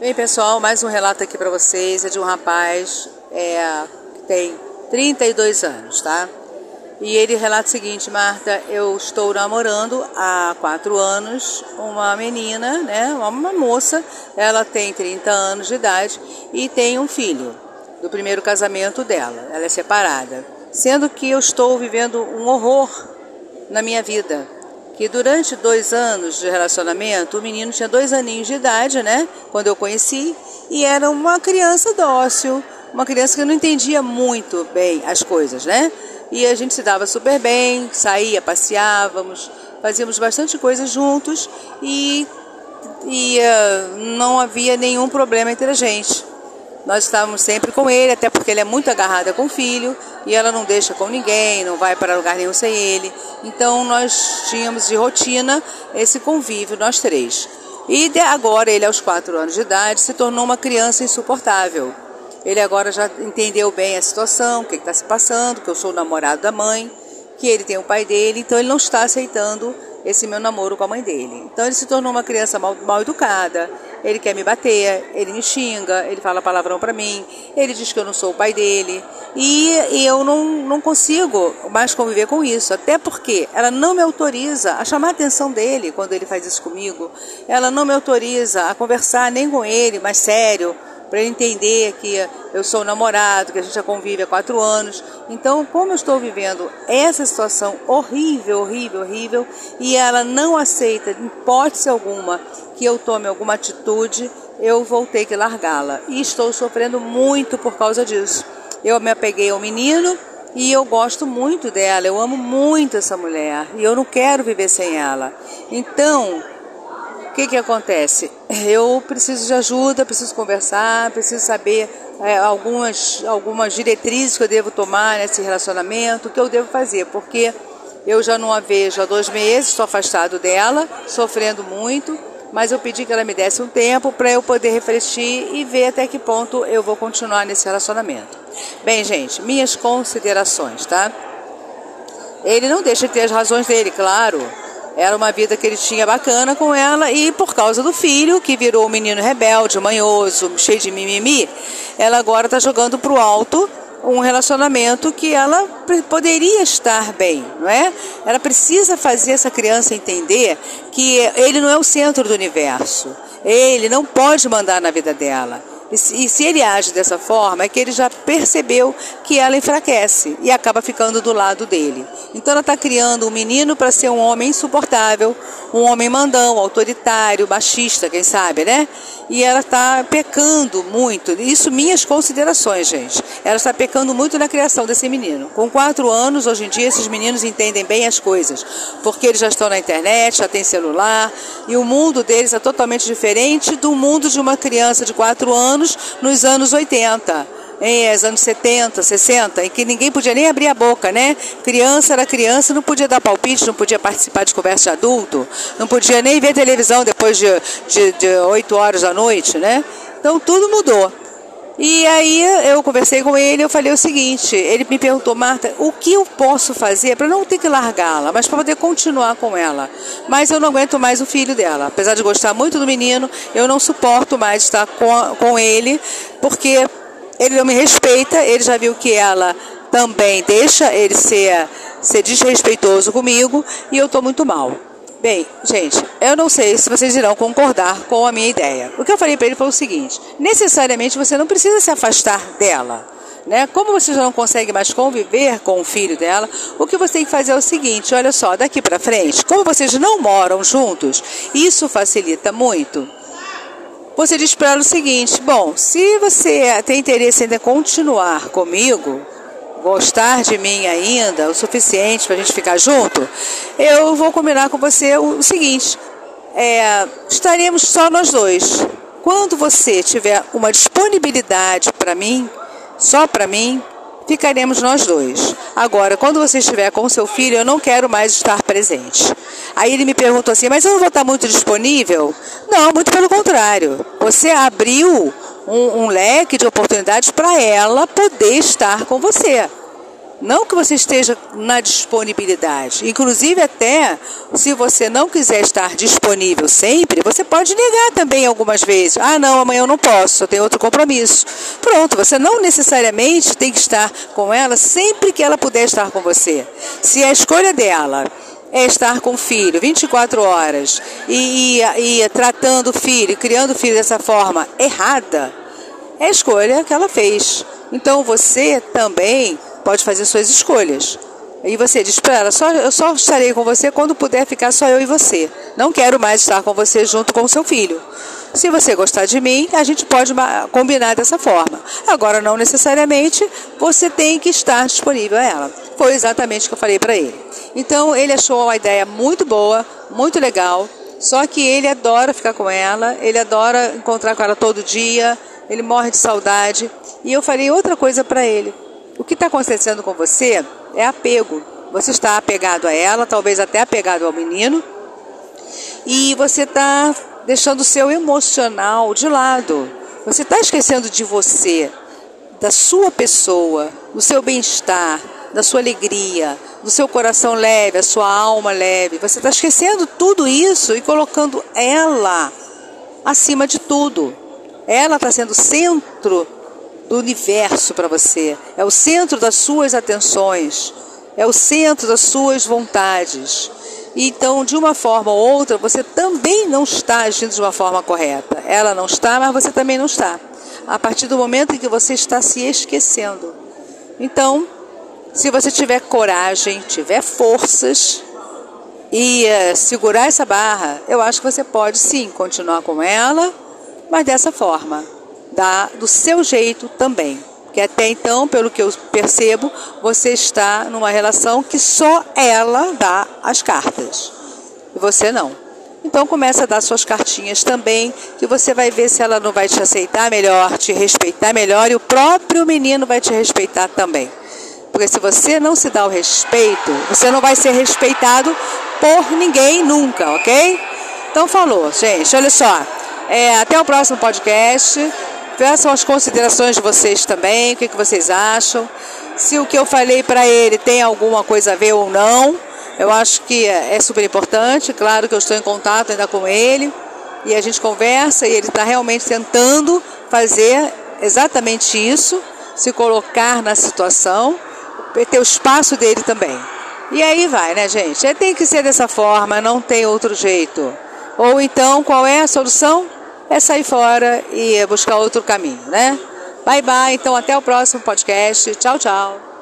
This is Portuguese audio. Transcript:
Bem, pessoal, mais um relato aqui para vocês. É de um rapaz é, que tem 32 anos, tá? E ele relata o seguinte: Marta, eu estou namorando há quatro anos uma menina, né? Uma moça. Ela tem 30 anos de idade e tem um filho do primeiro casamento dela. Ela é separada. Sendo que eu estou vivendo um horror na minha vida que durante dois anos de relacionamento, o menino tinha dois aninhos de idade, né? Quando eu conheci, e era uma criança dócil, uma criança que não entendia muito bem as coisas, né? E a gente se dava super bem, saía, passeávamos, fazíamos bastante coisa juntos e, e uh, não havia nenhum problema entre a gente. Nós estávamos sempre com ele, até porque ele é muito agarrado com o filho e ela não deixa com ninguém, não vai para lugar nenhum sem ele. Então nós tínhamos de rotina esse convívio, nós três. E agora ele, aos quatro anos de idade, se tornou uma criança insuportável. Ele agora já entendeu bem a situação, o que está se passando, que eu sou o namorado da mãe, que ele tem o pai dele, então ele não está aceitando esse meu namoro com a mãe dele. Então ele se tornou uma criança mal, mal educada, ele quer me bater, ele me xinga, ele fala palavrão para mim, ele diz que eu não sou o pai dele. E, eu não, não consigo mais conviver com isso, até porque ela não me autoriza a chamar a atenção dele quando ele faz isso comigo. Ela não me autoriza a conversar nem com ele, mais sério, para ele entender que eu sou namorado, que a gente já convive há quatro anos. Então, como eu estou vivendo essa situação horrível, horrível, horrível, e ela não aceita, em hipótese alguma, que eu tome alguma atitude, eu vou ter que largá-la. E estou sofrendo muito por causa disso. Eu me apeguei ao menino e eu gosto muito dela, eu amo muito essa mulher e eu não quero viver sem ela. Então, o que, que acontece? Eu preciso de ajuda, preciso conversar, preciso saber é, algumas, algumas diretrizes que eu devo tomar nesse relacionamento, o que eu devo fazer, porque eu já não a vejo há dois meses, estou afastado dela, sofrendo muito, mas eu pedi que ela me desse um tempo para eu poder refletir e ver até que ponto eu vou continuar nesse relacionamento. Bem, gente, minhas considerações, tá? Ele não deixa de ter as razões dele, claro. Era uma vida que ele tinha bacana com ela e por causa do filho, que virou um menino rebelde, manhoso, cheio de mimimi, ela agora está jogando para o alto um relacionamento que ela poderia estar bem, não é? Ela precisa fazer essa criança entender que ele não é o centro do universo. Ele não pode mandar na vida dela. E se ele age dessa forma, é que ele já percebeu que ela enfraquece e acaba ficando do lado dele. Então ela está criando um menino para ser um homem insuportável, um homem mandão, autoritário, machista, quem sabe, né? E ela está pecando muito. Isso minhas considerações, gente. Ela está pecando muito na criação desse menino. Com quatro anos, hoje em dia, esses meninos entendem bem as coisas, porque eles já estão na internet, já têm celular, e o mundo deles é totalmente diferente do mundo de uma criança de quatro anos nos anos 80 em os anos 70, 60, em que ninguém podia nem abrir a boca, né? Criança era criança, não podia dar palpite, não podia participar de conversa de adulto, não podia nem ver televisão depois de, de, de 8 horas da noite, né? Então tudo mudou. E aí eu conversei com ele, eu falei o seguinte, ele me perguntou, Marta, o que eu posso fazer para não ter que largá-la, mas para poder continuar com ela? Mas eu não aguento mais o filho dela. Apesar de gostar muito do menino, eu não suporto mais estar com, com ele, porque ele não me respeita, ele já viu que ela também deixa ele ser, ser desrespeitoso comigo e eu estou muito mal. Bem, gente, eu não sei se vocês irão concordar com a minha ideia. O que eu falei para ele foi o seguinte: necessariamente você não precisa se afastar dela. Né? Como você já não consegue mais conviver com o filho dela, o que você tem que fazer é o seguinte: olha só, daqui para frente, como vocês não moram juntos, isso facilita muito. Você diz para ela o seguinte: bom, se você tem interesse em continuar comigo, gostar de mim ainda o suficiente para a gente ficar junto, eu vou combinar com você o seguinte: é, estaremos só nós dois. Quando você tiver uma disponibilidade para mim, só para mim, ficaremos nós dois. Agora, quando você estiver com seu filho, eu não quero mais estar presente. Aí ele me perguntou assim: Mas eu não vou estar muito disponível? Não, muito pelo contrário. Você abriu um, um leque de oportunidades para ela poder estar com você. Não que você esteja na disponibilidade. Inclusive, até se você não quiser estar disponível sempre, você pode negar também algumas vezes. Ah, não, amanhã eu não posso, eu tenho outro compromisso. Pronto, você não necessariamente tem que estar com ela sempre que ela puder estar com você. Se a escolha dela é estar com o filho 24 horas e, e, e tratando o filho, criando o filho dessa forma errada, é a escolha que ela fez. Então você também pode fazer suas escolhas. E você diz para ela, só, eu só estarei com você quando puder ficar só eu e você. Não quero mais estar com você junto com o seu filho. Se você gostar de mim, a gente pode combinar dessa forma. Agora, não necessariamente você tem que estar disponível a ela. Foi exatamente o que eu falei para ele. Então, ele achou a ideia muito boa, muito legal. Só que ele adora ficar com ela, ele adora encontrar com ela todo dia, ele morre de saudade. E eu falei outra coisa para ele. O que está acontecendo com você é apego. Você está apegado a ela, talvez até apegado ao menino, e você está deixando o seu emocional de lado. Você está esquecendo de você, da sua pessoa, do seu bem-estar, da sua alegria, do seu coração leve, a sua alma leve. Você está esquecendo tudo isso e colocando ela acima de tudo. Ela está sendo centro do universo para você, é o centro das suas atenções, é o centro das suas vontades. Então, de uma forma ou outra, você também não está agindo de uma forma correta. Ela não está, mas você também não está. A partir do momento em que você está se esquecendo. Então, se você tiver coragem, tiver forças e uh, segurar essa barra, eu acho que você pode sim continuar com ela, mas dessa forma dá do seu jeito também. Que até então, pelo que eu percebo, você está numa relação que só ela dá as cartas. E você não. Então começa a dar suas cartinhas também, que você vai ver se ela não vai te aceitar melhor, te respeitar melhor e o próprio menino vai te respeitar também. Porque se você não se dá o respeito, você não vai ser respeitado por ninguém nunca, ok? Então falou, gente. Olha só. É, até o próximo podcast. Peçam as considerações de vocês também, o que, que vocês acham. Se o que eu falei para ele tem alguma coisa a ver ou não. Eu acho que é, é super importante. Claro que eu estou em contato ainda com ele e a gente conversa e ele está realmente tentando fazer exatamente isso, se colocar na situação, ter o espaço dele também. E aí vai, né, gente? É, tem que ser dessa forma, não tem outro jeito. Ou então, qual é a solução? É sair fora e buscar outro caminho, né? Bye bye, então até o próximo podcast. Tchau, tchau.